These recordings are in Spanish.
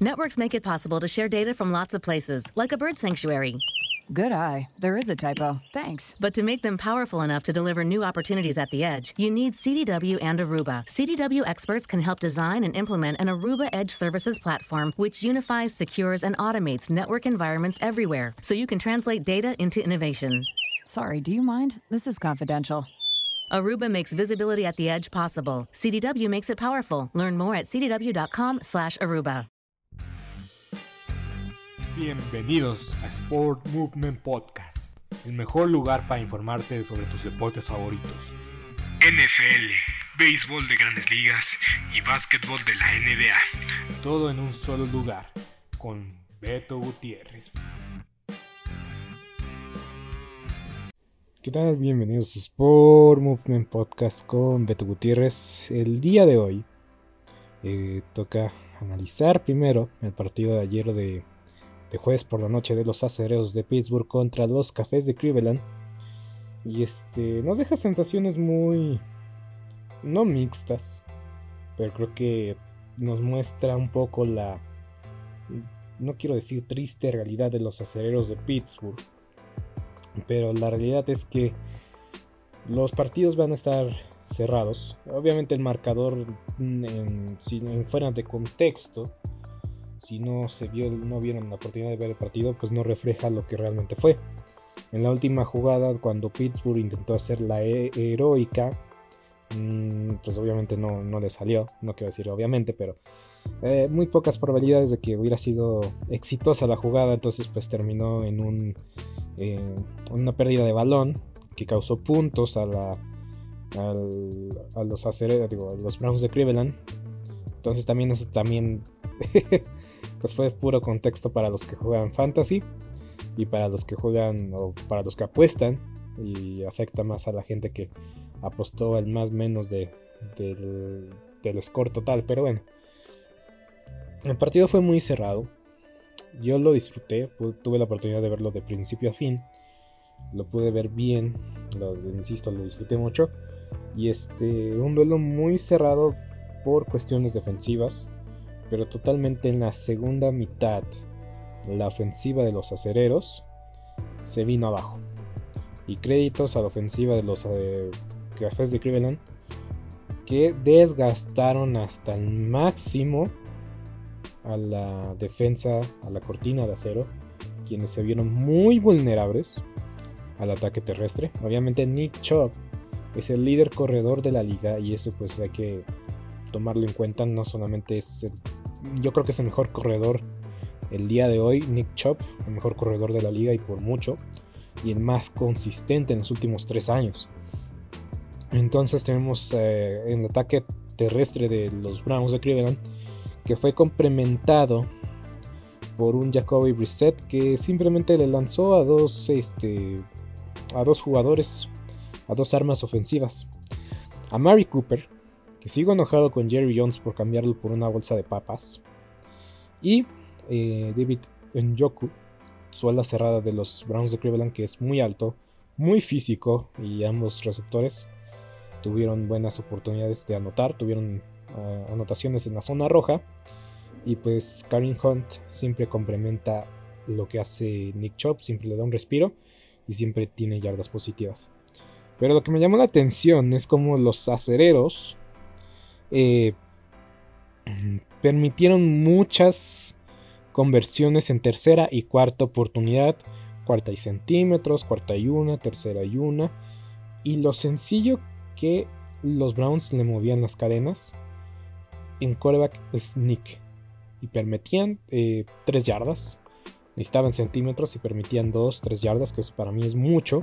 Networks make it possible to share data from lots of places, like a bird sanctuary. Good eye. There is a typo. Thanks. But to make them powerful enough to deliver new opportunities at the edge, you need CDW and Aruba. CDW experts can help design and implement an Aruba Edge Services platform which unifies, secures, and automates network environments everywhere so you can translate data into innovation. Sorry, do you mind? This is confidential. Aruba makes visibility at the edge possible. CDW makes it powerful. Learn more at cdw.com/aruba. Bienvenidos a Sport Movement Podcast, el mejor lugar para informarte sobre tus deportes favoritos. NFL, béisbol de grandes ligas y básquetbol de la NBA. Todo en un solo lugar, con Beto Gutiérrez. ¿Qué tal? Bienvenidos a Sport Movement Podcast con Beto Gutiérrez. El día de hoy eh, toca analizar primero el partido de ayer de de jueves por la noche de los acereros de Pittsburgh contra los cafés de Cleveland. Y este nos deja sensaciones muy no mixtas, pero creo que nos muestra un poco la no quiero decir triste realidad de los acereros de Pittsburgh, pero la realidad es que los partidos van a estar cerrados. Obviamente el marcador en, si fuera de contexto si no se vio, no vieron la oportunidad de ver el partido, pues no refleja lo que realmente fue. En la última jugada, cuando Pittsburgh intentó hacer la heroica, mm, pues obviamente no, no le salió, no quiero decir obviamente, pero eh, muy pocas probabilidades de que hubiera sido exitosa la jugada, entonces pues terminó en un, eh, una pérdida de balón que causó puntos a la a los digo, a los Browns de Cleveland. Entonces también eso también pues fue puro contexto para los que juegan fantasy y para los que juegan o para los que apuestan y afecta más a la gente que apostó el más menos de, del, del score total. Pero bueno, el partido fue muy cerrado. Yo lo disfruté, tuve la oportunidad de verlo de principio a fin. Lo pude ver bien, lo, insisto, lo disfruté mucho. Y este, un duelo muy cerrado por cuestiones defensivas pero totalmente en la segunda mitad la ofensiva de los acereros se vino abajo. Y créditos a la ofensiva de los eh, cafés de Cleveland que desgastaron hasta el máximo a la defensa, a la cortina de acero, quienes se vieron muy vulnerables al ataque terrestre. Obviamente Nick Chubb es el líder corredor de la liga y eso pues hay que tomarlo en cuenta, no solamente es yo creo que es el mejor corredor el día de hoy, Nick Chubb, el mejor corredor de la liga y por mucho, y el más consistente en los últimos tres años. Entonces tenemos eh, el ataque terrestre de los Browns de Cleveland, que fue complementado por un Jacoby Brissett que simplemente le lanzó a dos, este, a dos jugadores, a dos armas ofensivas. A Mary Cooper, sigo enojado con Jerry Jones por cambiarlo por una bolsa de papas. Y eh, David Njoku, su ala cerrada de los Browns de Cleveland, que es muy alto, muy físico y ambos receptores tuvieron buenas oportunidades de anotar, tuvieron ah, anotaciones en la zona roja. Y pues Karin Hunt siempre complementa lo que hace Nick Chop, siempre le da un respiro y siempre tiene yardas positivas. Pero lo que me llamó la atención es como los acereros eh, permitieron muchas conversiones en tercera y cuarta oportunidad, cuarta y centímetros, cuarta y una, tercera y una, y lo sencillo que los Browns le movían las cadenas en coreback sneak y permitían 3 eh, yardas, necesitaban centímetros y permitían 2, 3 yardas, que para mí es mucho,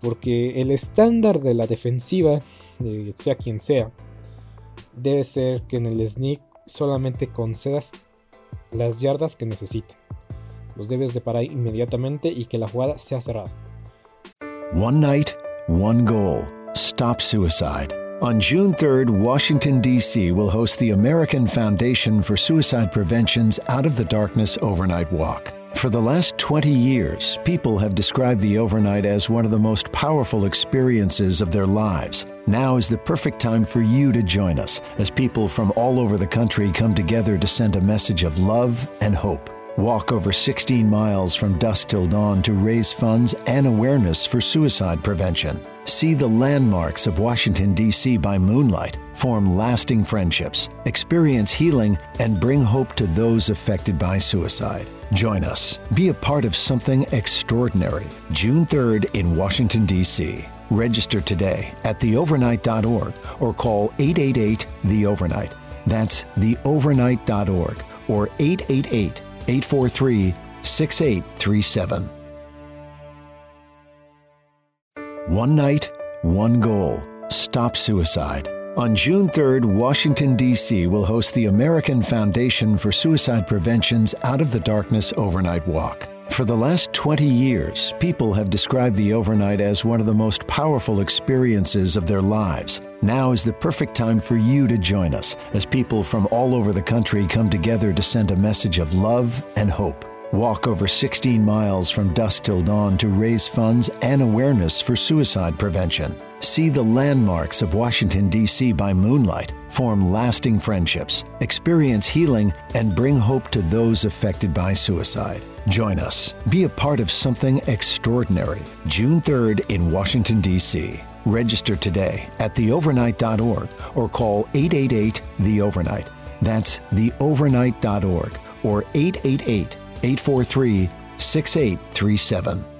porque el estándar de la defensiva, eh, sea quien sea, debe ser que en el sneak solamente concedas las yardas que necesiten. Los debes de parar inmediatamente y que la jugada sea cerrada. One night, one goal. Stop suicide. On June 3rd, Washington, D.C. will host the American Foundation for Suicide Prevention's Out of the Darkness Overnight Walk. For the last 20 years, people have described the overnight as one of the most powerful experiences of their lives. Now is the perfect time for you to join us as people from all over the country come together to send a message of love and hope. Walk over 16 miles from dusk till dawn to raise funds and awareness for suicide prevention. See the landmarks of Washington, D.C. by moonlight, form lasting friendships, experience healing, and bring hope to those affected by suicide. Join us. Be a part of something extraordinary. June 3rd in Washington, D.C. Register today at theovernight.org or call 888 The Overnight. That's theovernight.org or 888 843 6837. One night, one goal. Stop suicide. On June 3rd, Washington, D.C. will host the American Foundation for Suicide Prevention's Out of the Darkness Overnight Walk. For the last 20 years, people have described the overnight as one of the most powerful experiences of their lives. Now is the perfect time for you to join us as people from all over the country come together to send a message of love and hope. Walk over 16 miles from dusk till dawn to raise funds and awareness for suicide prevention. See the landmarks of Washington, D.C. by moonlight, form lasting friendships, experience healing, and bring hope to those affected by suicide. Join us. Be a part of something extraordinary. June 3rd in Washington, D.C. Register today at theovernight.org or call 888 The Overnight. That's theovernight.org or 888 843 6837.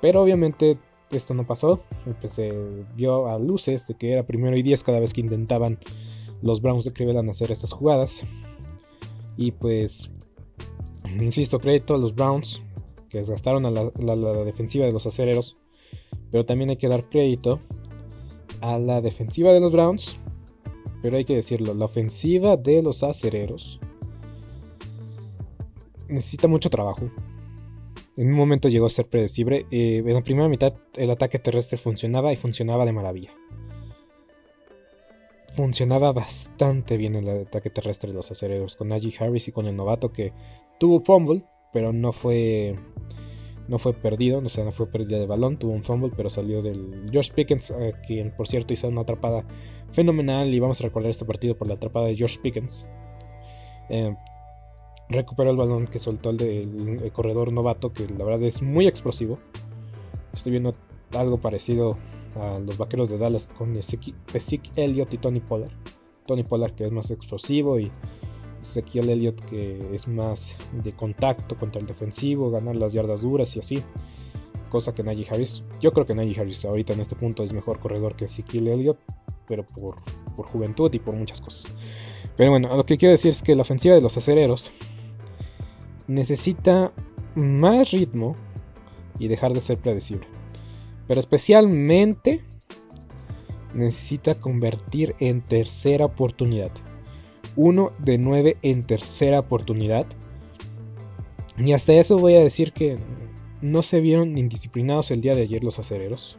Pero obviamente esto no pasó. Pues, se vio a luces de que era primero y 10 cada vez que intentaban los Browns de Cleveland hacer estas jugadas. Y pues, insisto, crédito a los Browns que desgastaron a la, la defensiva de los acereros. Pero también hay que dar crédito a la defensiva de los Browns. Pero hay que decirlo, la ofensiva de los acereros necesita mucho trabajo en un momento llegó a ser predecible. Eh, en la primera mitad el ataque terrestre funcionaba y funcionaba de maravilla. Funcionaba bastante bien el ataque terrestre de los acereros con Najee Harris y con el novato que tuvo fumble, pero no fue no fue perdido, o sea, no fue pérdida de balón, tuvo un fumble, pero salió del George Pickens, eh, quien por cierto hizo una atrapada fenomenal y vamos a recordar este partido por la atrapada de George Pickens. Eh, recuperó el balón que soltó el, del corredor novato, que la verdad es muy explosivo. Estoy viendo algo parecido a los vaqueros de Dallas con Ezekiel Elliott y Tony Pollard. Tony Pollard que es más explosivo y Ezekiel Elliott que es más de contacto contra el defensivo, ganar las yardas duras y así. Cosa que Najee Harris, yo creo que Najee Harris ahorita en este punto es mejor corredor que Ezekiel Elliott, pero por, por juventud y por muchas cosas. Pero bueno, lo que quiero decir es que la ofensiva de los acereros necesita más ritmo y dejar de ser predecible. Pero especialmente necesita convertir en tercera oportunidad. Uno de nueve en tercera oportunidad. Y hasta eso voy a decir que no se vieron indisciplinados el día de ayer los acereros.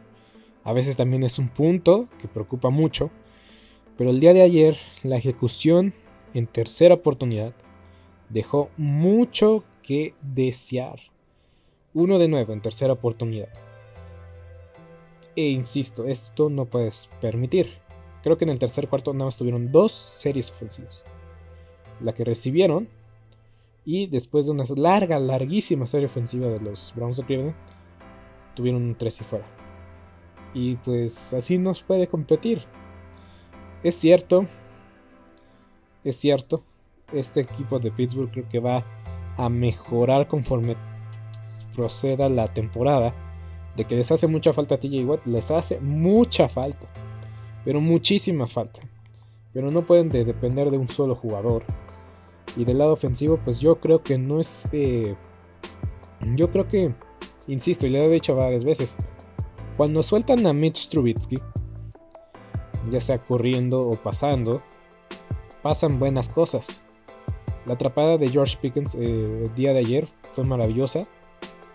A veces también es un punto que preocupa mucho. Pero el día de ayer la ejecución en tercera oportunidad dejó mucho que desear. Uno de nuevo en tercera oportunidad. E insisto, esto no puedes permitir. Creo que en el tercer cuarto nada más tuvieron dos series ofensivas. La que recibieron y después de una larga, larguísima serie ofensiva de los Browns de Cleveland, tuvieron un 3 y fuera. Y pues así nos puede competir. es cierto, es cierto, este equipo de Pittsburgh creo que va a mejorar conforme proceda la temporada. De que les hace mucha falta a TJ Watt, les hace mucha falta, pero muchísima falta. Pero no pueden depender de un solo jugador. Y del lado ofensivo, pues yo creo que no es. Eh, yo creo que, insisto, y le he dicho varias veces, cuando sueltan a Mitch Trubitsky, ya sea corriendo o pasando, pasan buenas cosas. La atrapada de George Pickens eh, el día de ayer fue maravillosa,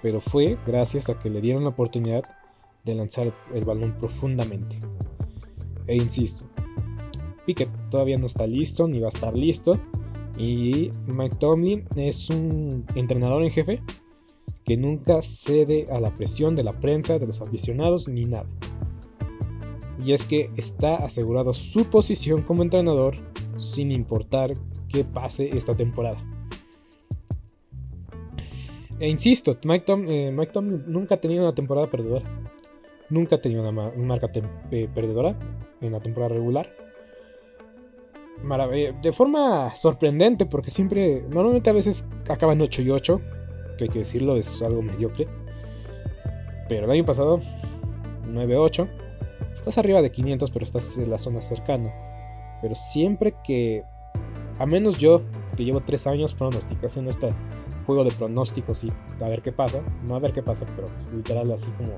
pero fue gracias a que le dieron la oportunidad de lanzar el balón profundamente. E insisto, Pickett todavía no está listo ni va a estar listo. Y Mike Tomlin es un entrenador en jefe que nunca cede a la presión de la prensa, de los aficionados ni nada. Y es que está asegurado su posición como entrenador sin importar pase esta temporada. E insisto, Mike, eh, Tomlin nunca ha tenido una temporada perdedora. Nunca ha tenido una, marca eh, perdedora en la temporada regular. Eh, de forma sorprendente, porque siempre, normalmente a veces acaban 8 y 8, que hay que decirlo, es algo mediocre. Pero el año pasado, 9-8. Estás arriba de 500, pero estás en la zona cercana. Pero siempre que, a menos yo, que llevo 3 años haciendo este juego de pronósticos y a ver qué pasa, no a ver qué pasa, pero pues, literal así como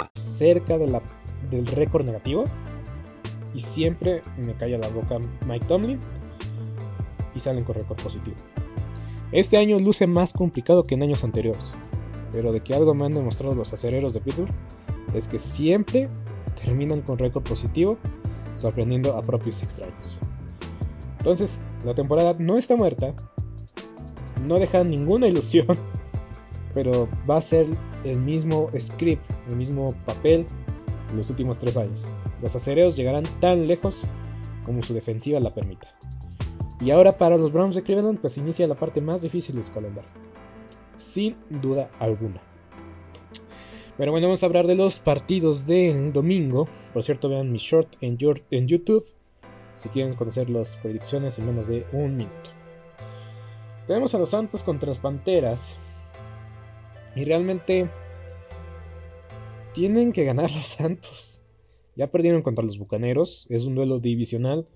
cerca del récord negativo. Y siempre me calla la boca Mike Tomlin. Y salen con récord positivo. Este año luce más complicado que en años anteriores. Pero de que algo me han demostrado los acereros de Pittsburgh es que siempre terminan con récord positivo, sorprendiendo a propios extraños. Entonces, la temporada no está muerta, no deja ninguna ilusión, pero va a ser el mismo script, el mismo papel en los últimos tres años. Los acereros llegarán tan lejos como su defensiva la permita. Y ahora para los Browns de Cleveland pues inicia la parte más difícil de su calendario. Sin duda alguna. Pero bueno, vamos a hablar de los partidos del domingo. Por cierto, vean mi short en YouTube si quieren conocer las predicciones en menos de un minuto. Tenemos a los Santos contra las Panteras. Y realmente tienen que ganar los Santos. Ya perdieron contra los Bucaneros, es un duelo divisional.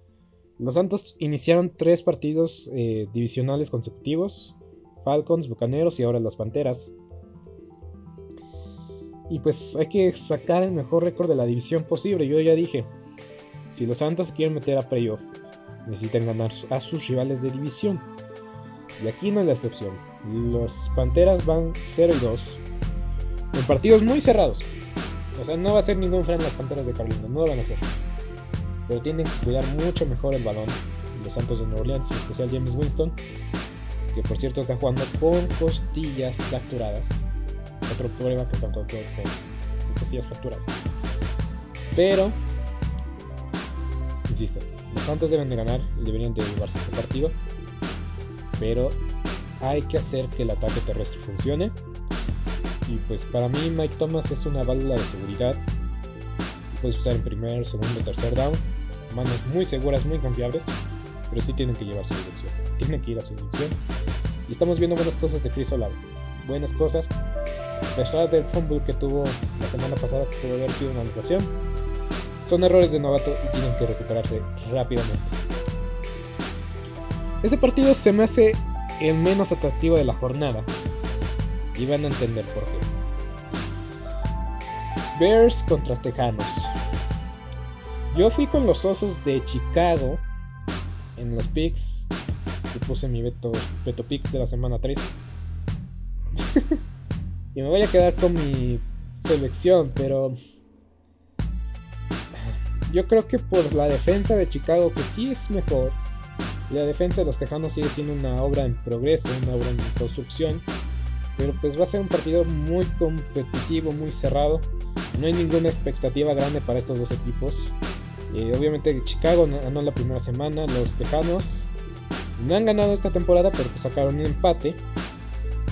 Los Santos iniciaron tres partidos eh, divisionales consecutivos. Falcons, Bucaneros y ahora las Panteras. Y pues hay que sacar el mejor récord de la división posible. Yo ya dije, si los Santos quieren meter a playoff, necesitan ganar a sus rivales de división. Y aquí no es la excepción. Los Panteras van 0 y 2. En partidos muy cerrados. O sea, no va a ser ningún freno las Panteras de Carolina. No lo van a hacer. Pero tienen que cuidar mucho mejor el balón. Los Santos de Nueva Orleans, en especial James Winston. Que por cierto está jugando con costillas capturadas. otro problema que tanto con costillas fracturas. Pero, insisto, los Santos deben de ganar y deberían de llevarse este partido. Pero hay que hacer que el ataque terrestre funcione. Y pues para mí Mike Thomas es una válvula de seguridad. Puedes usar en primer, segundo, tercer down. Manos muy seguras, muy confiables. Pero sí tienen que llevar su dirección. Tienen que ir a su dirección. Y estamos viendo buenas cosas de Chris Olave. Buenas cosas. A pesar del fumble que tuvo la semana pasada, que pudo haber sido una anotación. Son errores de novato y tienen que recuperarse rápidamente. Este partido se me hace el menos atractivo de la jornada. Y van a entender por qué. Bears contra Tejanos. Yo fui con los osos de Chicago en los picks. Y puse mi Beto, Beto Picks de la semana 3. y me voy a quedar con mi selección, pero yo creo que por la defensa de Chicago, que sí es mejor, la defensa de los Tejanos sigue siendo una obra en progreso, una obra en construcción. Pero pues va a ser un partido muy competitivo, muy cerrado. No hay ninguna expectativa grande para estos dos equipos. Eh, obviamente Chicago ganó la primera semana. Los Tejanos no han ganado esta temporada, pero pues sacaron un empate.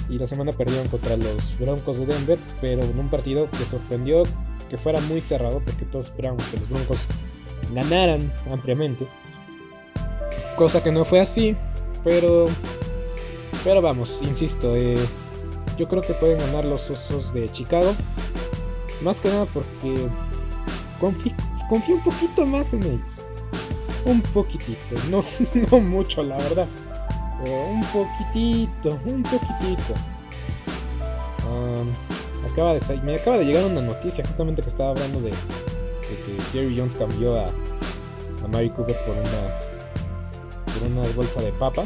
Y la semana perdieron contra los Broncos de Denver, pero en un partido que sorprendió que fuera muy cerrado, porque todos esperábamos que los Broncos ganaran ampliamente. Cosa que no fue así, pero. Pero vamos, insisto, eh, yo creo que pueden ganar los osos de Chicago. Más que nada porque confío, un poquito más en ellos. Un poquitito, no, no mucho la verdad. Un poquitito, un poquitito. acaba de, me acaba de llegar una noticia justamente que estaba hablando de, que Jerry Jones cambió a, a Mary Cooper por una una bolsa de papa.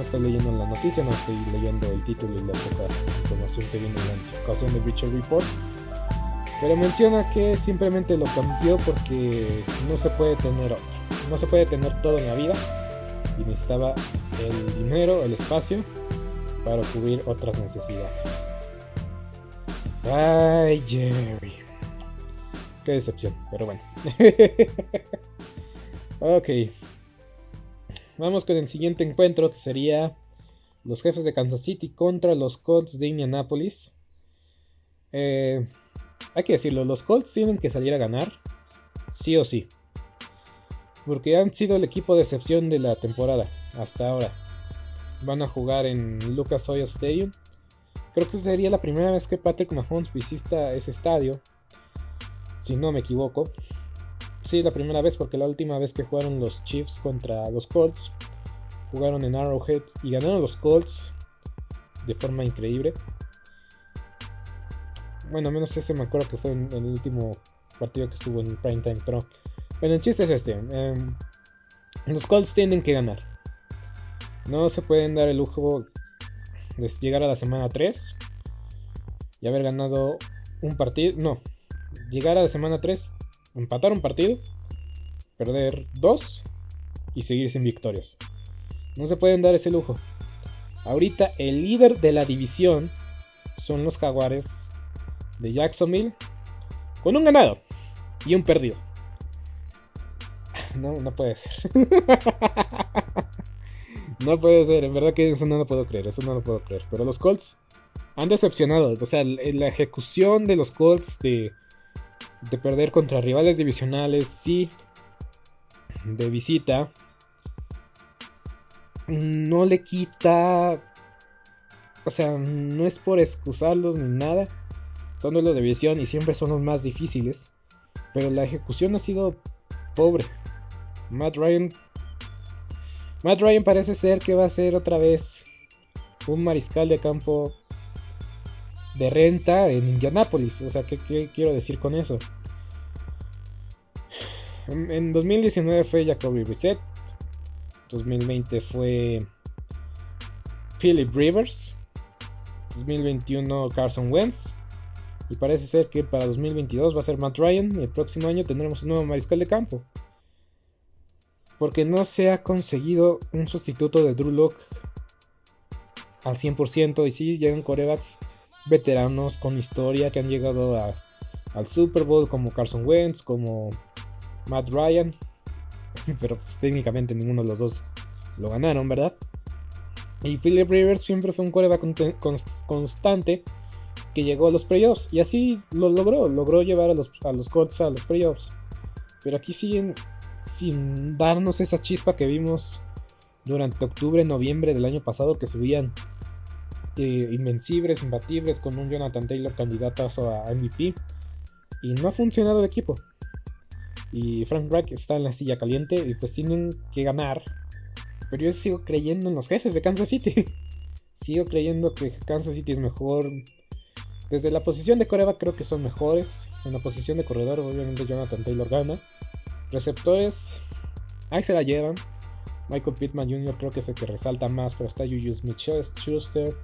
No, estoy leyendo la noticia, no estoy leyendo el título y la poca información que viene en la notificación de Breacher Report. Pero menciona que simplemente lo cambió porque no se puede tener No se puede tener todo en la vida. Y necesitaba el dinero, el espacio para cubrir otras necesidades. Ay, Jerry. Qué decepción, pero bueno. ok. Vamos con el siguiente encuentro que sería los jefes de Kansas City contra los Colts de Indianapolis. Eh, hay que decirlo, los Colts tienen que salir a ganar, sí o sí. Porque han sido el equipo de excepción de la temporada hasta ahora. Van a jugar en Lucas Oil Stadium. Creo que sería la primera vez que Patrick Mahomes visita ese estadio. Si no me equivoco. Sí, la primera vez porque la última vez que jugaron los Chiefs contra los Colts, jugaron en Arrowhead y ganaron los Colts de forma increíble. Bueno, menos ese me acuerdo que fue en, el último partido que estuvo en prime time, pero bueno, el chiste es este. Em, los Colts tienen que ganar. No se pueden dar el lujo llegar a la semana 3 y haber ganado un partido. No, llegar a la semana 3, empatar un partido, perder dos y seguir sin victorias. No se pueden dar ese lujo. Ahorita el líder de la división son los Jaguares de Jacksonville con un ganado y un perdido. No, no puede ser. no puede ser, en verdad que eso no lo puedo creer, eso no lo puedo creer. Pero los Colts han decepcionado. O sea, la ejecución de los Colts de, de perder contra rivales divisionales, sí, de visita, no le quita. O sea, no es por excusarlos ni nada. Son de la división y siempre son los más difíciles. Pero la ejecución ha sido pobre. Matt Ryan. Matt Ryan parece ser que va a ser otra vez un mariscal de campo de renta en Indianapolis. O sea, ¿qué, quiero decir con eso? En, 2019 fue Jacoby Reset. 2020 fue Philip Rivers. 2021 Carson Wentz. Y parece ser que para 2022 va a ser Matt Ryan. Y el próximo año tendremos un nuevo mariscal de campo. Porque no se ha conseguido un sustituto de Drew Locke al 100%. Y sí, llegan corebacks veteranos con historia que han llegado al Super Bowl, como Carson Wentz, como Matt Ryan. Pero pues, técnicamente ninguno de los dos lo ganaron, ¿verdad? Y Philip Rivers siempre fue un coreback constante que llegó a los playoffs. Y así lo logró, logró llevar a los, a los Colts a los playoffs. Pero aquí siguen sin darnos esa chispa que vimos durante octubre, noviembre del año pasado, que subían invencibles, imbatibles, con un Jonathan Taylor candidato a MVP. Y no ha funcionado el equipo. Y Frank Reich está en la silla caliente y pues tienen que ganar. Pero yo sigo creyendo en los jefes de Kansas City. sigo creyendo que Kansas City es mejor. Desde la posición de Coreba creo que son mejores. En la posición de corredor obviamente Jonathan Taylor gana. Receptores, ahí se la llevan. Michael Pittman Jr. creo que es el que resalta más, pero está Juju Smith-Schuster.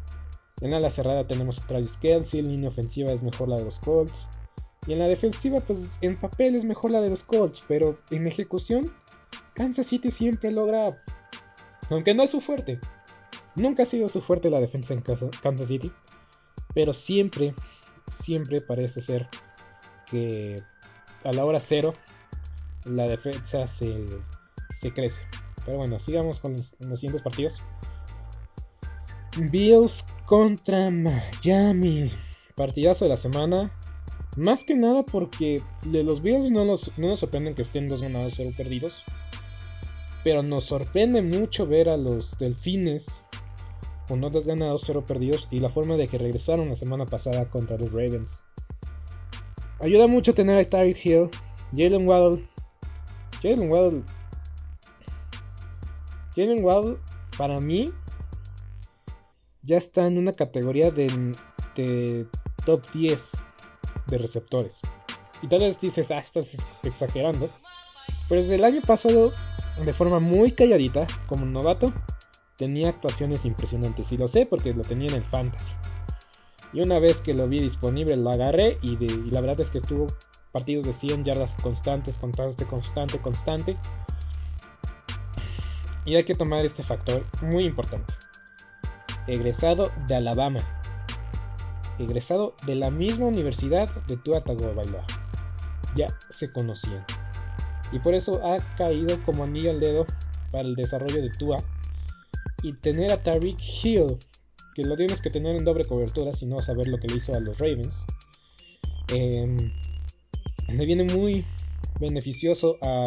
En la cerrada tenemos a Travis Kelsey, en línea ofensiva es mejor la de los Colts. Y en la defensiva, pues en papel es mejor la de los Colts, pero en ejecución, Kansas City siempre logra, aunque no es su fuerte, nunca ha sido su fuerte la defensa en Kansas City, pero siempre, siempre parece ser que a la hora cero la defensa se, se crece. Pero bueno, sigamos con los, siguientes partidos. Bills contra Miami. Partidazo de la semana. Más que nada porque de los Bills no nos, sorprenden que estén dos ganados, cero perdidos. Pero nos sorprende mucho ver a los Delfines con dos ganados, cero perdidos. Y la forma de que regresaron la semana pasada contra los Ravens. Ayuda mucho tener a Tyreek Hill, Jalen Waddle. Jalen Waddle. Jalen Waddle, para mí, ya está en una categoría de, top 10 de receptores. Y tal vez dices, ah, estás exagerando. Pero desde el año pasado, de forma muy calladita, como novato, tenía actuaciones impresionantes. Y lo sé porque lo tenía en el fantasy. Y una vez que lo vi disponible, lo agarré. Y, y la verdad es que tuvo partidos de 100 yardas constantes, constante, constante, constante. Y hay que tomar este factor muy importante. Egresado de Alabama egresado de la misma universidad de Tua Tagovailoa. Ya se conocían. Y por eso ha caído como anillo al dedo para el desarrollo de Tua. Y tener a Tariq Hill, que lo tienes que tener en doble cobertura, si no saber lo que le hizo a los Ravens. Eh, me viene muy beneficioso a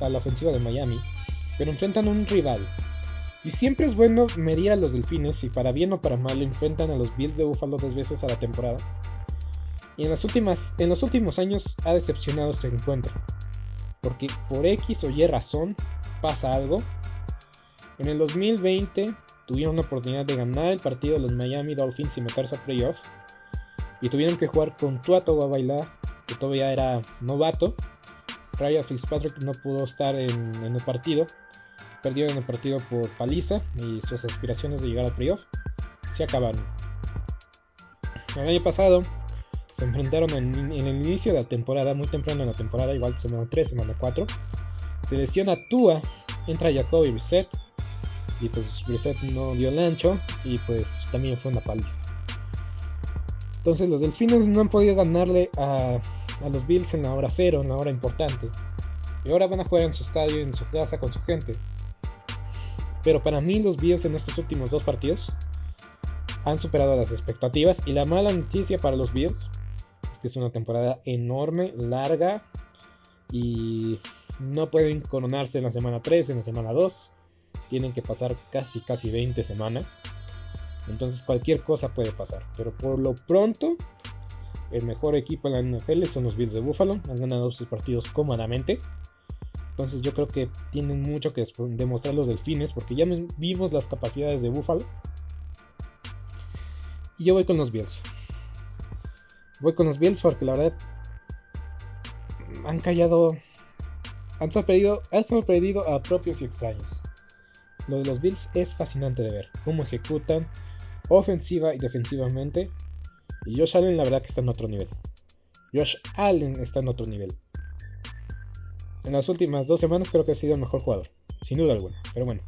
a la ofensiva de Miami, pero enfrentan a un rival. Y siempre es bueno medir a los delfines y para bien o para mal enfrentan a los Bills de Buffalo dos veces a la temporada. Y en, las últimas, en los últimos años ha decepcionado este encuentro. Porque por X o Y razón pasa algo. En el 2020 tuvieron la oportunidad de ganar el partido de los Miami Dolphins y meterse a playoff. Y tuvieron que jugar con Tua Bailar, que todavía era novato. Ryan Fitzpatrick no pudo estar en, el partido. Perdió en el partido por paliza y sus aspiraciones de llegar al playoff se acabaron. El año pasado se enfrentaron en, el inicio de la temporada, muy temprano en la temporada, igual semana 3, semana 4. Se lesiona Tua, entra Jacoby Reset y pues Reset no dio el ancho y pues también fue una paliza. Entonces los delfines no han podido ganarle a a los Bills en la hora cero, en la hora importante. Y ahora van a jugar en su estadio, en su casa, con su gente. Pero para mí los Bills en estos últimos dos partidos han superado las expectativas. Y la mala noticia para los Bills es que es una temporada enorme, larga. Y no pueden coronarse en la semana 3, en la semana 2. Tienen que pasar casi, casi 20 semanas. Entonces cualquier cosa puede pasar. Pero por lo pronto el mejor equipo en la NFL son los Bills de Buffalo. Han ganado sus partidos cómodamente. Entonces yo creo que tienen mucho que demostrar los delfines porque ya vimos las capacidades de Buffalo. Y yo voy con los Bills. Voy con los Bills porque la verdad han callado, han sorprendido, han a propios y extraños. Lo de los Bills es fascinante de ver, cómo ejecutan ofensiva y defensivamente y Josh Allen la verdad que está en otro nivel. Josh Allen está en otro nivel. En las últimas dos semanas creo que ha sido el mejor jugador. Sin duda alguna. Pero bueno.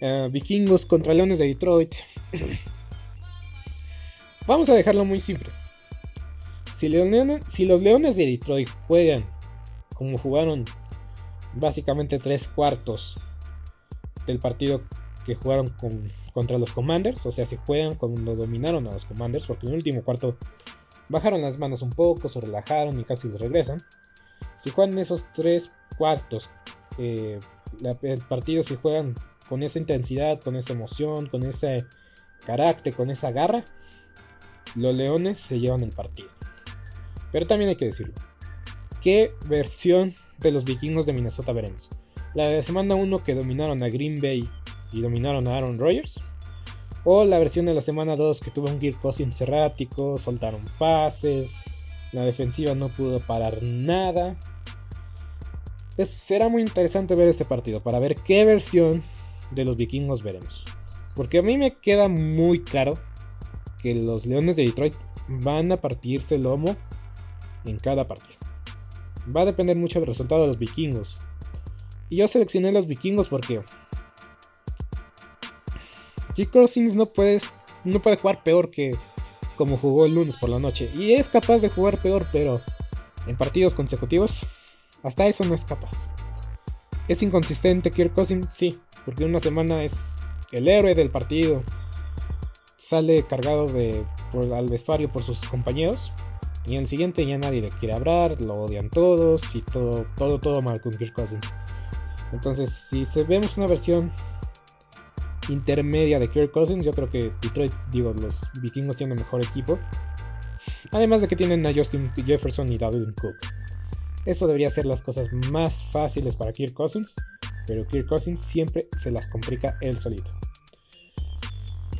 Eh, vikingos contra Leones de Detroit. Vamos a dejarlo muy simple. Si, si, los Leones de Detroit juegan como jugaron básicamente tres cuartos del partido que jugaron contra los Commanders, o sea, si juegan cuando dominaron a los Commanders, porque en el último cuarto bajaron las manos un poco, se relajaron y casi regresan. Si juegan esos tres cuartos, eh, el partido si juegan con esa intensidad, con esa emoción, con ese carácter, con esa garra, los Leones se llevan el partido. Pero también hay que decirlo. ¿Qué versión de los vikingos de Minnesota veremos? La de semana 1 que dominaron a Green Bay y dominaron a Aaron Rodgers. O la versión de la semana 2 que tuvo un Kirk Cousins errático, soltaron pases, la defensiva no pudo parar nada. será muy interesante ver este partido para ver qué versión de los vikingos veremos. Porque a mí me queda muy claro que los Leones de Detroit van a partirse el lomo en cada partido. Va a depender mucho del resultado de los vikingos. Y yo seleccioné los vikingos porque Kirk Cousins no puede, no puede jugar peor que como jugó el lunes por la noche. Y es capaz de jugar peor, pero en partidos consecutivos, hasta eso no es capaz. ¿Es inconsistente Kirk Cousins? Sí, porque una semana es el héroe del partido. Sale cargado de, al vestuario por sus compañeros. Y en el siguiente ya nadie le quiere hablar, lo odian todos y todo, todo, todo mal con Kirk Cousins. Entonces, si vemos una versión intermedia de Kirk Cousins. Yo creo que Detroit, digo, los vikingos tienen mejor equipo. Además de que tienen a Justin Jefferson y David Cook. Eso debería ser las cosas más fáciles para Kirk Cousins, pero Kirk Cousins siempre se las complica él solito.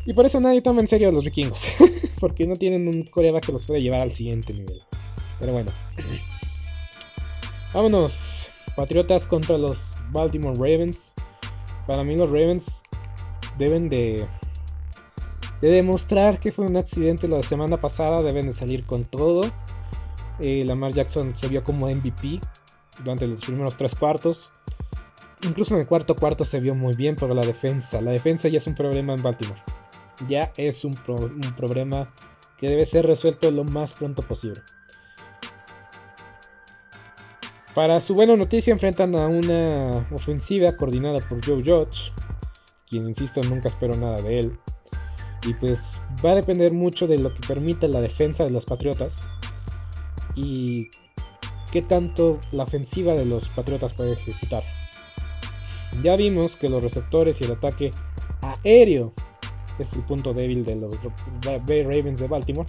Y por eso nadie toma en serio a los vikingos, porque no tienen un coreback que los pueda llevar al siguiente nivel. Pero bueno. Vámonos. Patriotas contra los Baltimore Ravens. Para mí los Ravens deben de, de demostrar que fue un accidente la semana pasada. Deben de salir con todo. Eh, Lamar Jackson se vio como MVP durante los primeros tres cuartos. Incluso en el cuarto cuarto se vio muy bien por la defensa. La defensa ya es un problema en Baltimore. Ya es un, un problema que debe ser resuelto lo más pronto posible. Para su buena noticia enfrentan a una ofensiva coordinada por Joe Judge, quien insisto nunca espero nada de él. Y pues va a depender mucho de lo que permita la defensa de los Patriotas y qué tanto la ofensiva de los Patriotas puede ejecutar. Ya vimos que los receptores y el ataque aéreo es el punto débil de los Ravens de Baltimore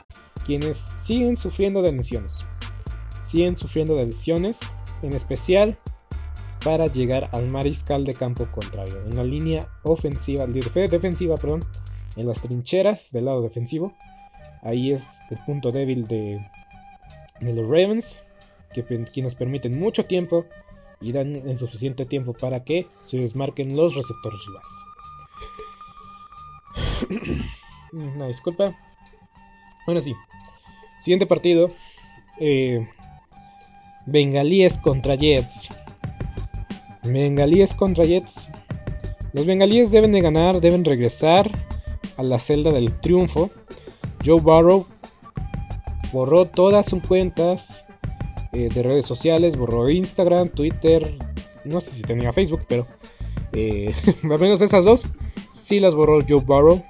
quienes siguen sufriendo de lesiones. Siguen sufriendo de lesiones, en especial para llegar al mariscal de campo contrario. En la línea ofensiva, defensiva, perdón, en las trincheras del lado defensivo. Ahí es el punto débil de, los Ravens, que, quienes permiten mucho tiempo y dan el suficiente tiempo para que se desmarquen los receptores rivales. Una disculpa. Bueno, sí. Siguiente partido. Eh, Bengalíes contra Jets. Bengalíes contra Jets. Los bengalíes deben de ganar, deben regresar a la celda del triunfo. Joe Burrow borró todas sus cuentas eh, de redes sociales, borró Instagram, Twitter, no sé si tenía Facebook, pero eh, al menos esas dos sí las borró Joe Burrow.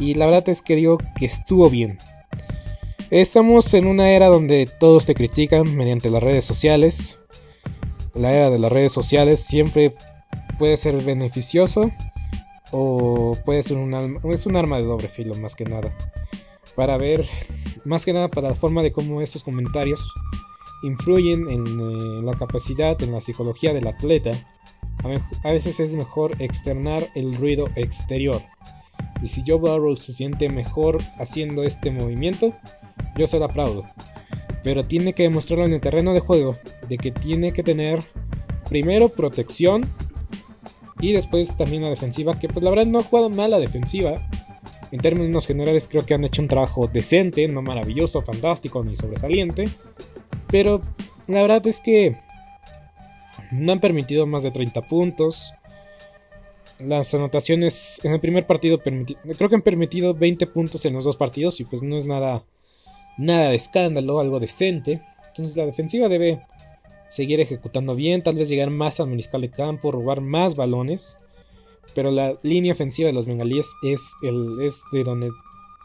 Y la verdad es que digo que estuvo bien. Estamos en una era donde todos te critican mediante las redes sociales. La era de las redes sociales siempre puede ser beneficioso o puede ser un, es un arma de doble filo más que nada. Para ver, más que nada para la forma de cómo estos comentarios influyen en, eh, la capacidad, en la psicología del atleta. A, veces es mejor externar el ruido exterior y si Joe Burrow se siente mejor haciendo este movimiento, yo se lo aplaudo. Pero tiene que demostrarlo en el terreno de juego, de que tiene que tener primero protección y después también la defensiva, que pues la verdad no ha jugado mal la defensiva. En términos generales creo que han hecho un trabajo decente, no maravilloso, fantástico ni sobresaliente. Pero la verdad es que no han permitido más de 30 puntos las anotaciones en el primer partido creo que han permitido 20 puntos en los dos partidos y pues no es nada nada de escándalo, algo decente. Entonces la defensiva debe seguir ejecutando bien, tal vez llegar más al mariscal de campo, robar más balones. Pero la línea ofensiva de los bengalíes es el es de donde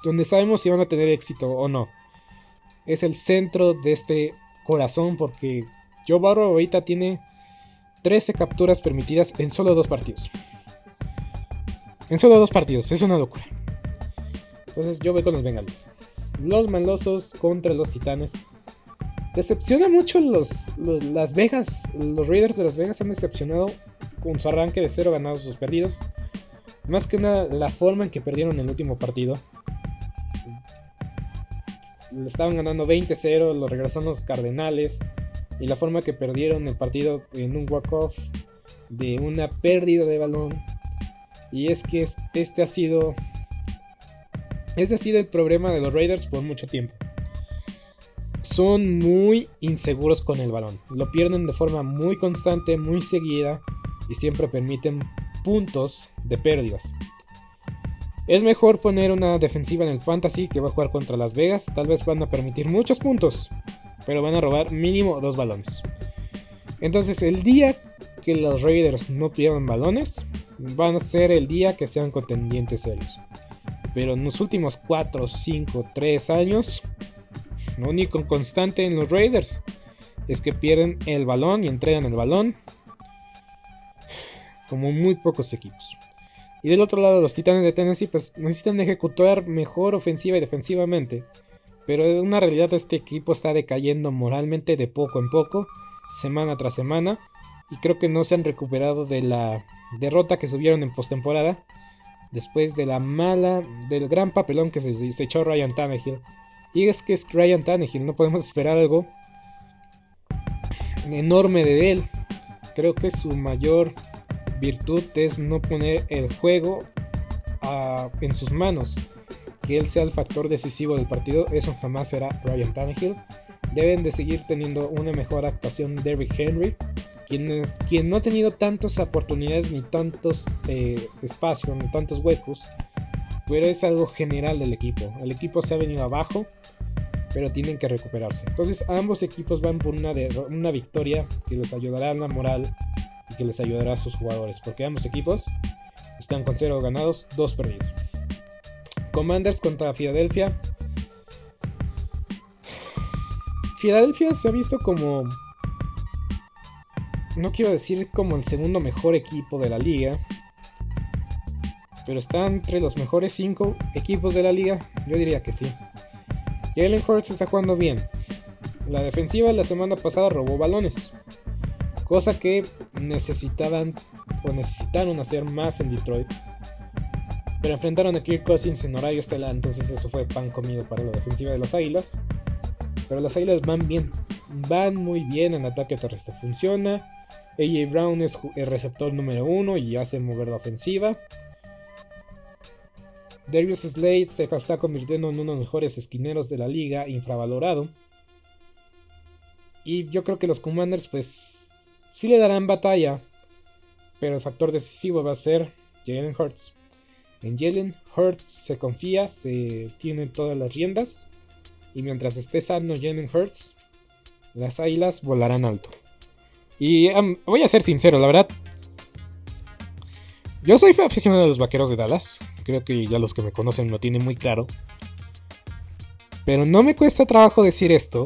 donde sabemos si van a tener éxito o no. Es el centro de este corazón porque Joe Burrow ahorita tiene 13 capturas permitidas en solo dos partidos. En solo dos partidos, es una locura. Entonces yo voy con los Bengals. Los malosos contra los Titanes. Decepciona mucho los, Las Vegas. Los Raiders de Las Vegas han decepcionado con su arranque de 0 ganados, 2 perdidos. Más que nada la forma en que perdieron el último partido. Le estaban ganando 20-0, lo regresaron los Cardenales. Y la forma que perdieron el partido en un walk-off de una pérdida de balón. Y es que este ha sido. Este ha sido el problema de los Raiders por mucho tiempo. Son muy inseguros con el balón. Lo pierden de forma muy constante, muy seguida. Y siempre permiten puntos de pérdidas. Es mejor poner una defensiva en el fantasy que va a jugar contra Las Vegas. Tal vez van a permitir muchos puntos, pero van a robar mínimo dos balones. Entonces el día que los Raiders no pierdan balones, van a ser el día que sean contendientes serios. Pero en los últimos 4, 5, 3 años, lo único constante en los Raiders es que pierden el balón y entregan el balón como muy pocos equipos. Y del otro lado, los Titanes de Tennessee pues, necesitan ejecutar mejor ofensiva y defensivamente. Pero una realidad este equipo está decayendo moralmente de poco en poco, semana tras semana. Y creo que no se han recuperado de la derrota que subieron en postemporada. Después de la mala, del gran papelón que se, echó Ryan Tannehill. Y es que es Ryan Tannehill, no podemos esperar algo enorme de él. Creo que su mayor virtud es no poner el juego ah, en sus manos. Que él sea el factor decisivo del partido, eso jamás será Ryan Tannehill. Deben de seguir teniendo una mejor actuación Derrick Henry, quien, quien no ha tenido tantas oportunidades ni tantos eh, espacios, ni tantos huecos, pero es algo general del equipo. El equipo se ha venido abajo, pero tienen que recuperarse. Entonces ambos equipos van por una, una victoria que les ayudará a la moral y que les ayudará a sus jugadores, porque ambos equipos están con 0 ganados, 2 perdidos. Commanders contra Filadelfia. Filadelfia se ha visto como. No quiero decir como el segundo mejor equipo de la liga. Pero está entre los mejores 5 equipos de la liga. Yo diría que sí. Jalen Hurts está jugando bien. La defensiva la semana pasada robó balones. Cosa que necesitaban o necesitaron hacer más en Detroit. Pero enfrentaron a Kirk Cousins en horario estelar, entonces eso fue pan comido para la defensiva de las Águilas. Pero las Águilas van bien, van muy bien en ataque terrestre, funciona. AJ Brown es el receptor número uno y hace mover la ofensiva. Darius Slade se está convirtiendo en uno de los mejores esquineros de la liga, infravalorado. Y yo creo que los Commanders, pues sí le darán batalla, pero el factor decisivo va a ser Jalen Hurts. En Jalen Hurts se confía, se tienen todas las riendas, y mientras esté sano Jalen Hurts, las águilas volarán alto. Y voy a ser sincero, la verdad. Yo soy aficionado a los vaqueros de Dallas. Creo que ya los que me conocen lo tienen muy claro. Pero no me cuesta trabajo decir esto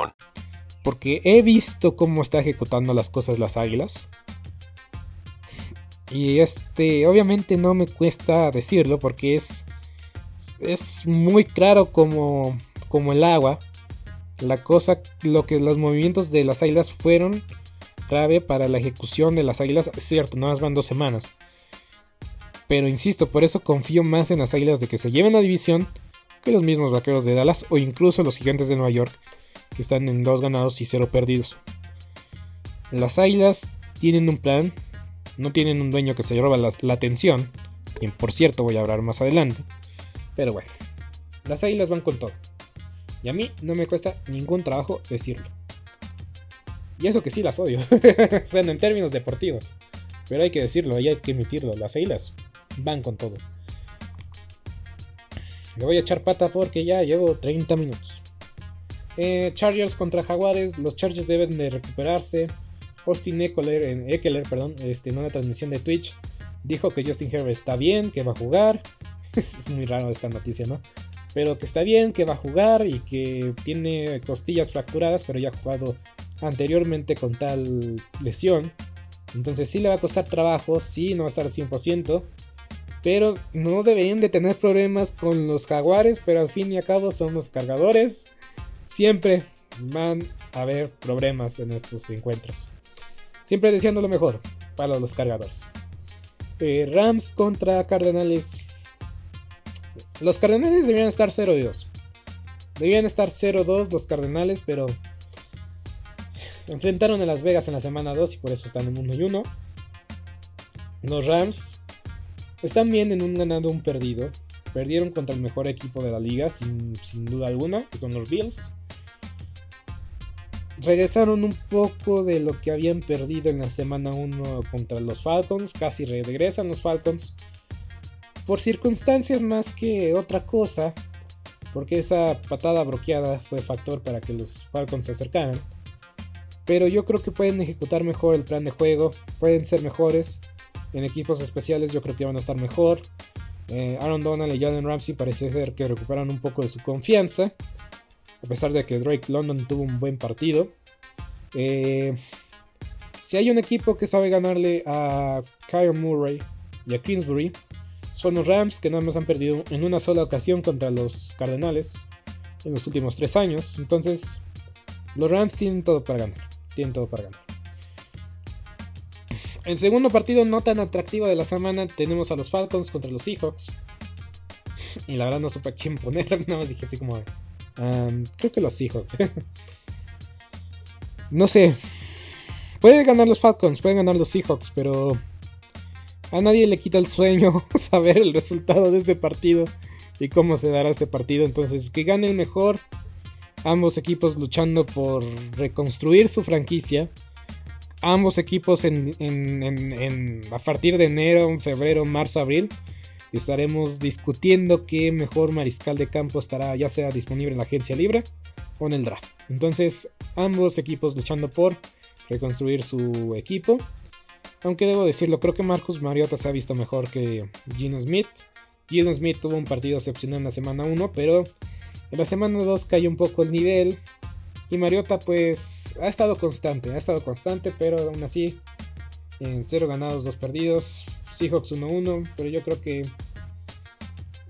Porque he visto cómo está ejecutando las cosas las águilas. Y este, obviamente no me cuesta decirlo porque es, es muy claro como, como el agua. La cosa, lo que los movimientos de las águilas fueron grave para la ejecución de las águilas. Es cierto, no más van dos semanas. Pero insisto, por eso confío más en las águilas de que se lleven la división que los mismos vaqueros de Dallas o incluso los gigantes de Nueva York que están en dos ganados y cero perdidos. Las águilas tienen un plan, no tienen un dueño que se roba la, atención, quien por cierto voy a hablar más adelante. Pero bueno, las águilas van con todo. Y a mí no me cuesta ningún trabajo decirlo. Y eso que sí las odio, o sea, en términos deportivos. Pero hay que decirlo, hay que emitirlo. Las águilas van con todo. Le voy a echar pata porque ya llevo 30 minutos. Eh, Chargers contra Jaguares. Los Chargers deben de recuperarse. Austin Eckler, en, perdón, este, en una transmisión de Twitch, dijo que Justin Herbert está bien, que va a jugar. es muy raro esta noticia, ¿no? Pero que está bien, que va a jugar y que tiene costillas fracturadas, pero ya ha jugado anteriormente con tal lesión. Entonces sí le va a costar trabajo, sí, no va a estar al 100%. Pero no deberían de tener problemas con los jaguares, pero al fin y al cabo son los cargadores siempre van a haber problemas en estos encuentros. Siempre deseando lo mejor para los cargadores. Eh, Rams contra Cardenales. Los Cardenales debían estar 0-2. Debían estar 0-2 los Cardenales, pero enfrentaron a Las Vegas en la semana 2 y por eso están en 1 y 1. Los Rams están bien en un ganado, un perdido. Perdieron contra el mejor equipo de la liga, sin, sin duda alguna, que son los Bills regresaron un poco de lo que habían perdido en la semana 1 contra los Falcons. Casi regresan los Falcons. Por circunstancias más que otra cosa. Porque esa patada bloqueada fue factor para que los Falcons se acercaran. Pero yo creo que pueden ejecutar mejor el plan de juego. Pueden ser mejores. En equipos especiales yo creo que van a estar mejor. Eh, Aaron Donald y Jalen Ramsey parece ser que recuperan un poco de su confianza a pesar de que Drake London tuvo un buen partido. Eh, si hay un equipo que sabe ganarle a Kyle Murray y a Kingsbury, son los Rams que nada más han perdido en una sola ocasión contra los Cardenales en los últimos tres años. Entonces, los Rams tienen todo para ganar. Tienen todo para ganar. El segundo partido no tan atractivo de la semana tenemos a los Falcons contra los Seahawks. Y la verdad no supe a quién poner, nada más dije así como creo que los Seahawks. no sé. Pueden ganar los Falcons, pueden ganar los Seahawks, pero a nadie le quita el sueño saber el resultado de este partido y cómo se dará este partido. Entonces, que ganen mejor. Ambos equipos luchando por reconstruir su franquicia. Ambos equipos en, a partir de enero, febrero, marzo, abril y estaremos discutiendo qué mejor mariscal de campo estará ya sea disponible en la agencia libre o en el draft. Entonces, ambos equipos luchando por reconstruir su equipo. Aunque debo decirlo, creo que Marcus Mariota se ha visto mejor que Gino Smith. Gino Smith tuvo un partido excepcional en la semana 1, pero en la semana 2 cayó un poco el nivel. Y Mariota pues ha estado constante, ha estado constante, pero aún así en 0 ganados, 2 perdidos. Seahawks 1-1, pero yo creo que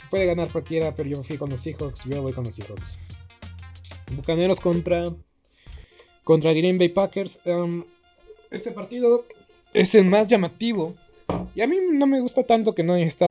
puede ganar cualquiera, pero yo fui con los Seahawks, yo voy con los Seahawks. Bucaneros contra contra Green Bay Packers. Um, este partido es el más llamativo y a mí no me gusta tanto que no haya estado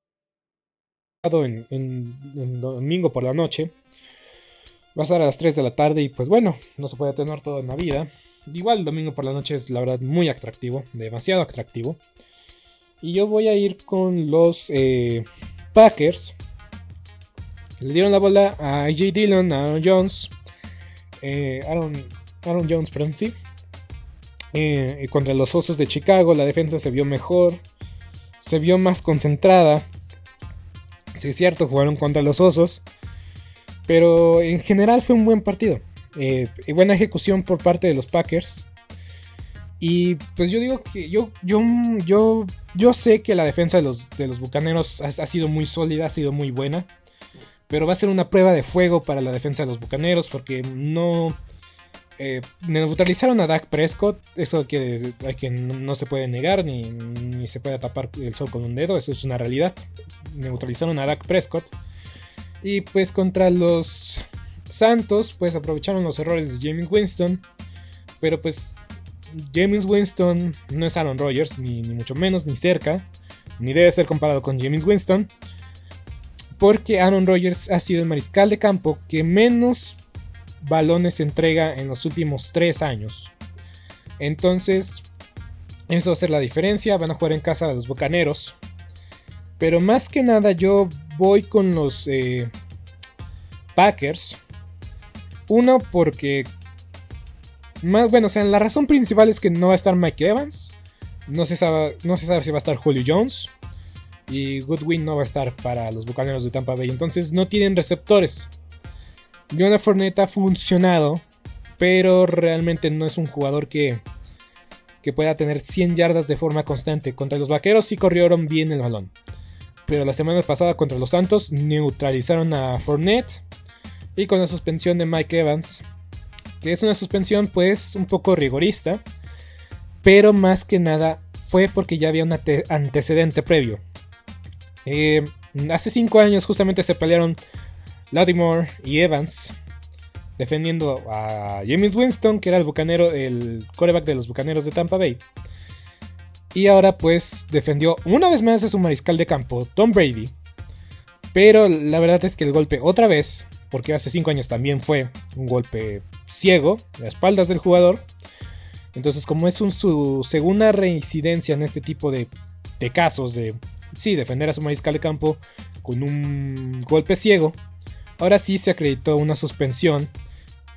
en, domingo por la noche. Va a estar a las 3 de la tarde y pues bueno, no se puede tener todo en la vida. Igual domingo por la noche es la verdad muy atractivo, demasiado atractivo. Y yo voy a ir con los eh, Packers. Le dieron la bola a AJ Dillon, a Aaron Jones. Eh, Aaron, Aaron, Jones, perdón, sí. Eh, contra los Osos de Chicago, la defensa se vio mejor. Se vio más concentrada. Sí, es cierto, jugaron contra los Osos. Pero en general fue un buen partido. Eh, y buena ejecución por parte de los Packers. Y pues yo digo que yo, yo, yo, yo sé que la defensa de los, de los Bucaneros ha, sido muy sólida, ha sido muy buena. Pero va a ser una prueba de fuego para la defensa de los Bucaneros porque no... Eh, neutralizaron a Dak Prescott, eso que, que no, se puede negar ni, ni, se puede tapar el sol con un dedo, eso es una realidad neutralizaron a Dak Prescott. Y pues contra los Santos, pues aprovecharon los errores de James Winston. Pero pues James Winston no es Aaron Rodgers, ni, mucho menos, ni cerca. Ni debe ser comparado con James Winston. Porque Aaron Rodgers ha sido el mariscal de campo que menos balones entrega en los últimos tres años. Entonces, eso va a ser la diferencia. Van a jugar en casa de los Bocaneros. Pero más que nada yo voy con los eh, Packers. Uno porque... Más, bueno, o sea, la razón principal es que no va a estar Mike Evans. No se sabe, no se sabe si va a estar Julio Jones. Y Goodwin no va a estar para los Bucaneros de Tampa Bay. Entonces no tienen receptores. Leonard Fournette ha funcionado. Pero realmente no es un jugador que, que pueda tener 100 yardas de forma constante. Contra los vaqueros sí corrieron bien el balón pero la semana pasada contra los Santos neutralizaron a Fournette y con la suspensión de Mike Evans, que es una suspensión pues un poco rigorista, pero más que nada fue porque ya había un antecedente previo. Eh, hace 5 años justamente se pelearon Lattimore y Evans defendiendo a James Winston, que era el bucanero, el coreback de los bucaneros de Tampa Bay. Y ahora pues defendió una vez más a su mariscal de campo, Tom Brady. Pero la verdad es que el golpe otra vez, porque hace 5 años también fue un golpe ciego, a espaldas del jugador. Entonces como es su segunda reincidencia en este tipo de, de casos de, sí, defender a su mariscal de campo con un golpe ciego, ahora sí se acreditó una suspensión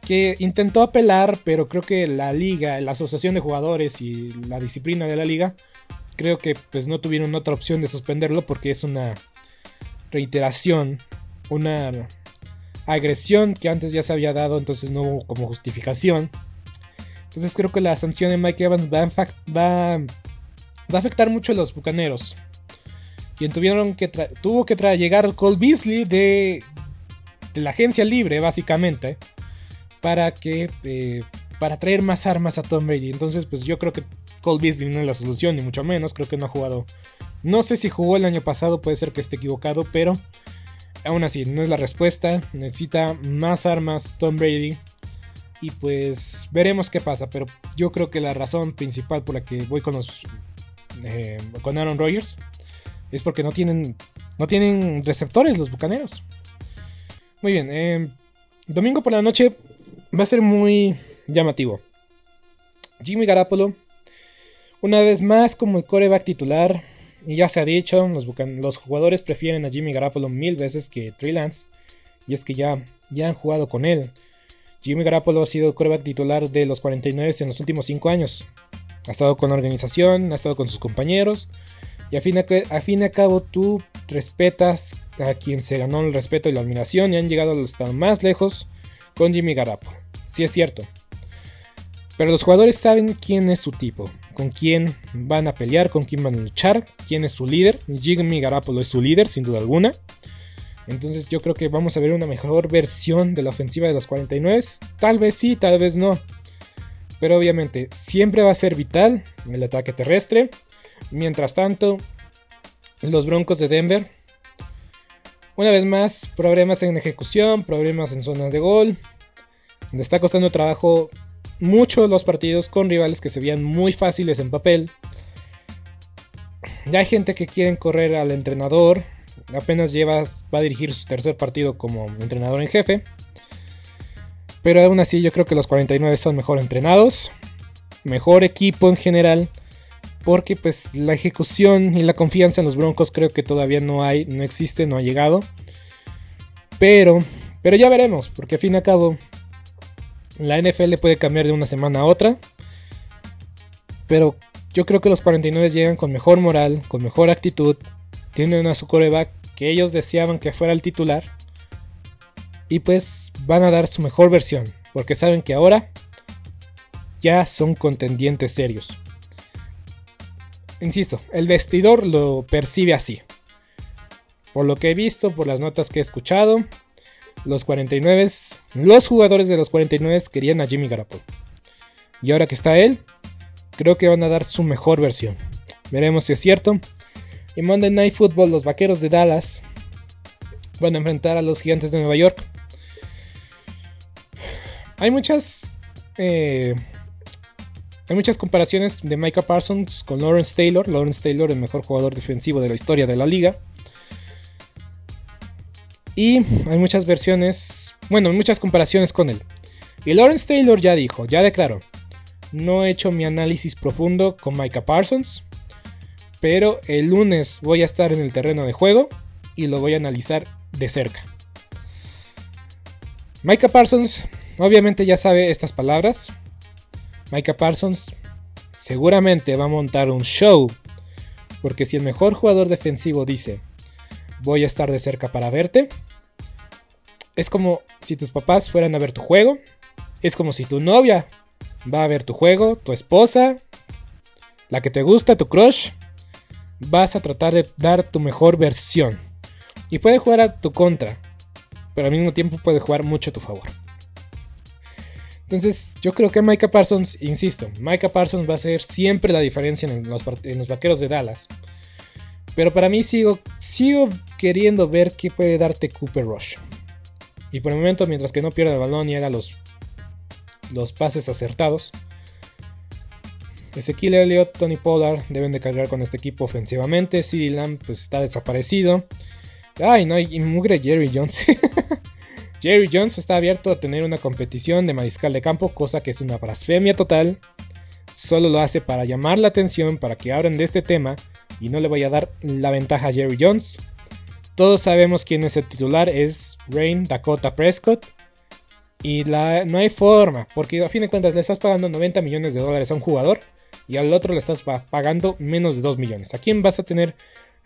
que intentó apelar, pero creo que la liga, la asociación de jugadores y la disciplina de la liga, creo que pues no tuvieron otra opción de suspenderlo porque es una reiteración, una agresión que antes ya se había dado, entonces no hubo como justificación. Entonces creo que la sanción de Mike Evans va va, a afectar mucho a los bucaneros. Quien tuvieron que tuvo que llegar Cole Beasley de, de la agencia libre, básicamente para que eh, para traer más armas a Tom Brady. Entonces, pues yo creo que Cole Beasley no es la solución, ni mucho menos. Creo que no ha jugado. No sé si jugó el año pasado, puede ser que esté equivocado, pero aún así, no es la respuesta. Necesita más armas Tom Brady. Y pues veremos qué pasa. Pero yo creo que la razón principal por la que voy con los. Eh, con Aaron Rodgers. Es porque no tienen. No tienen receptores los bucaneros. Muy bien. Eh, domingo por la noche va a ser muy llamativo. Jimmy Garapolo, una vez más como el coreback titular, y ya se ha dicho, los, jugadores prefieren a Jimmy Garoppolo mil veces que Trey Lance. Y es que ya, ya han jugado con él. Jimmy Garoppolo ha sido quarterback titular de los 49 en los últimos 5 años. Ha estado con la organización, ha estado con sus compañeros. Y a fin, a fin y a cabo tú respetas a quien se ganó el respeto y la admiración y han llegado hasta más lejos con Jimmy Garoppolo. Sí es cierto. Pero los jugadores saben quién es su tipo, con quién van a pelear, con quién van a luchar, quién es su líder. Jimmy Garoppolo es su líder, sin duda alguna. Entonces yo creo que vamos a ver una mejor versión de la ofensiva de los 49. Tal vez sí, tal vez no. Pero obviamente siempre va a ser vital el ataque terrestre. Mientras tanto, los Broncos de Denver. Una vez más, problemas en ejecución, problemas en zona de gol. Le está costando trabajo mucho los partidos con rivales que se veían muy fáciles en papel. Ya hay gente que quiere correr al entrenador. Apenas lleva, va a dirigir su tercer partido como entrenador en jefe. Pero aún así yo creo que los 49 son mejor entrenados. Mejor equipo en general. Porque pues la ejecución y la confianza en los Broncos creo que todavía no hay, no existe, no ha llegado. Pero, pero ya veremos, porque al fin y al cabo la NFL puede cambiar de una semana a otra. Pero yo creo que los 49 llegan con mejor moral, con mejor actitud. Tienen a su coreback que ellos deseaban que fuera el titular. Y pues van a dar su mejor versión. Porque saben que ahora ya son contendientes serios. Insisto, el vestidor lo percibe así. Por lo que he visto, por las notas que he escuchado, los 49, los jugadores de los 49 querían a Jimmy Garoppolo. Y ahora que está él, creo que van a dar su mejor versión. Veremos si es cierto. Y Monday Night Football, los vaqueros de Dallas van a enfrentar a los gigantes de Nueva York. Hay muchas. Eh, hay muchas comparaciones de Micah Parsons con Lawrence Taylor. Lawrence Taylor, el mejor jugador defensivo de la historia de la liga. Y hay muchas versiones, bueno, muchas comparaciones con él. Y Lawrence Taylor ya dijo, ya declaró, no he hecho mi análisis profundo con Micah Parsons, pero el lunes voy a estar en el terreno de juego y lo voy a analizar de cerca. Micah Parsons obviamente ya sabe estas palabras. Micah Parsons seguramente va a montar un show, porque si el mejor jugador defensivo dice, voy a estar de cerca para verte. Es como si tus papás fueran a ver tu juego. Es como si tu novia va a ver tu juego, tu esposa, la que te gusta, tu crush. Vas a tratar de dar tu mejor versión. Y puede jugar a tu contra, pero al mismo tiempo puede jugar mucho a tu favor. Entonces, yo creo que Micah Parsons, insisto, Micah Parsons va a ser siempre la diferencia en los, vaqueros de Dallas. Pero para mí sigo, sigo queriendo ver qué puede darte Cooper Rush. Y por el momento, mientras que no pierda el balón y haga los, los pases acertados, Ezequiel Elliott, Tony Pollard deben de cargar con este equipo ofensivamente. CD Lamb pues está desaparecido. Ay, no, y mugre Jerry Jones. Jerry Jones está abierto a tener una competición de mariscal de campo, cosa que es una blasfemia total. Solo lo hace para llamar la atención, para que hablen de este tema y no le voy a dar la ventaja a Jerry Jones. Todos sabemos quién es el titular, es Rain Dakota Prescott. Y no hay forma, porque a fin de cuentas le estás pagando 90 millones de dólares a un jugador y al otro le estás pagando menos de 2 millones. ¿A quién vas a tener?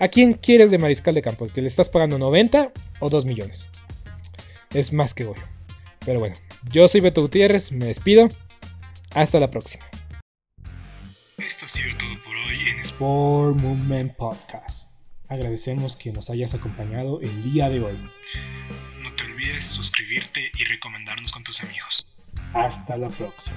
¿A quién quieres de mariscal de campo? ¿El que le estás pagando 90 o 2 millones? Es más que obvio. Pero bueno, yo soy Beto Gutiérrez, me despido. Hasta la próxima. Esto ha sido todo por hoy en Sport Movement Podcast. Agradecemos que nos hayas acompañado el día de hoy. No te olvides suscribirte y recomendarnos con tus amigos. Hasta la próxima.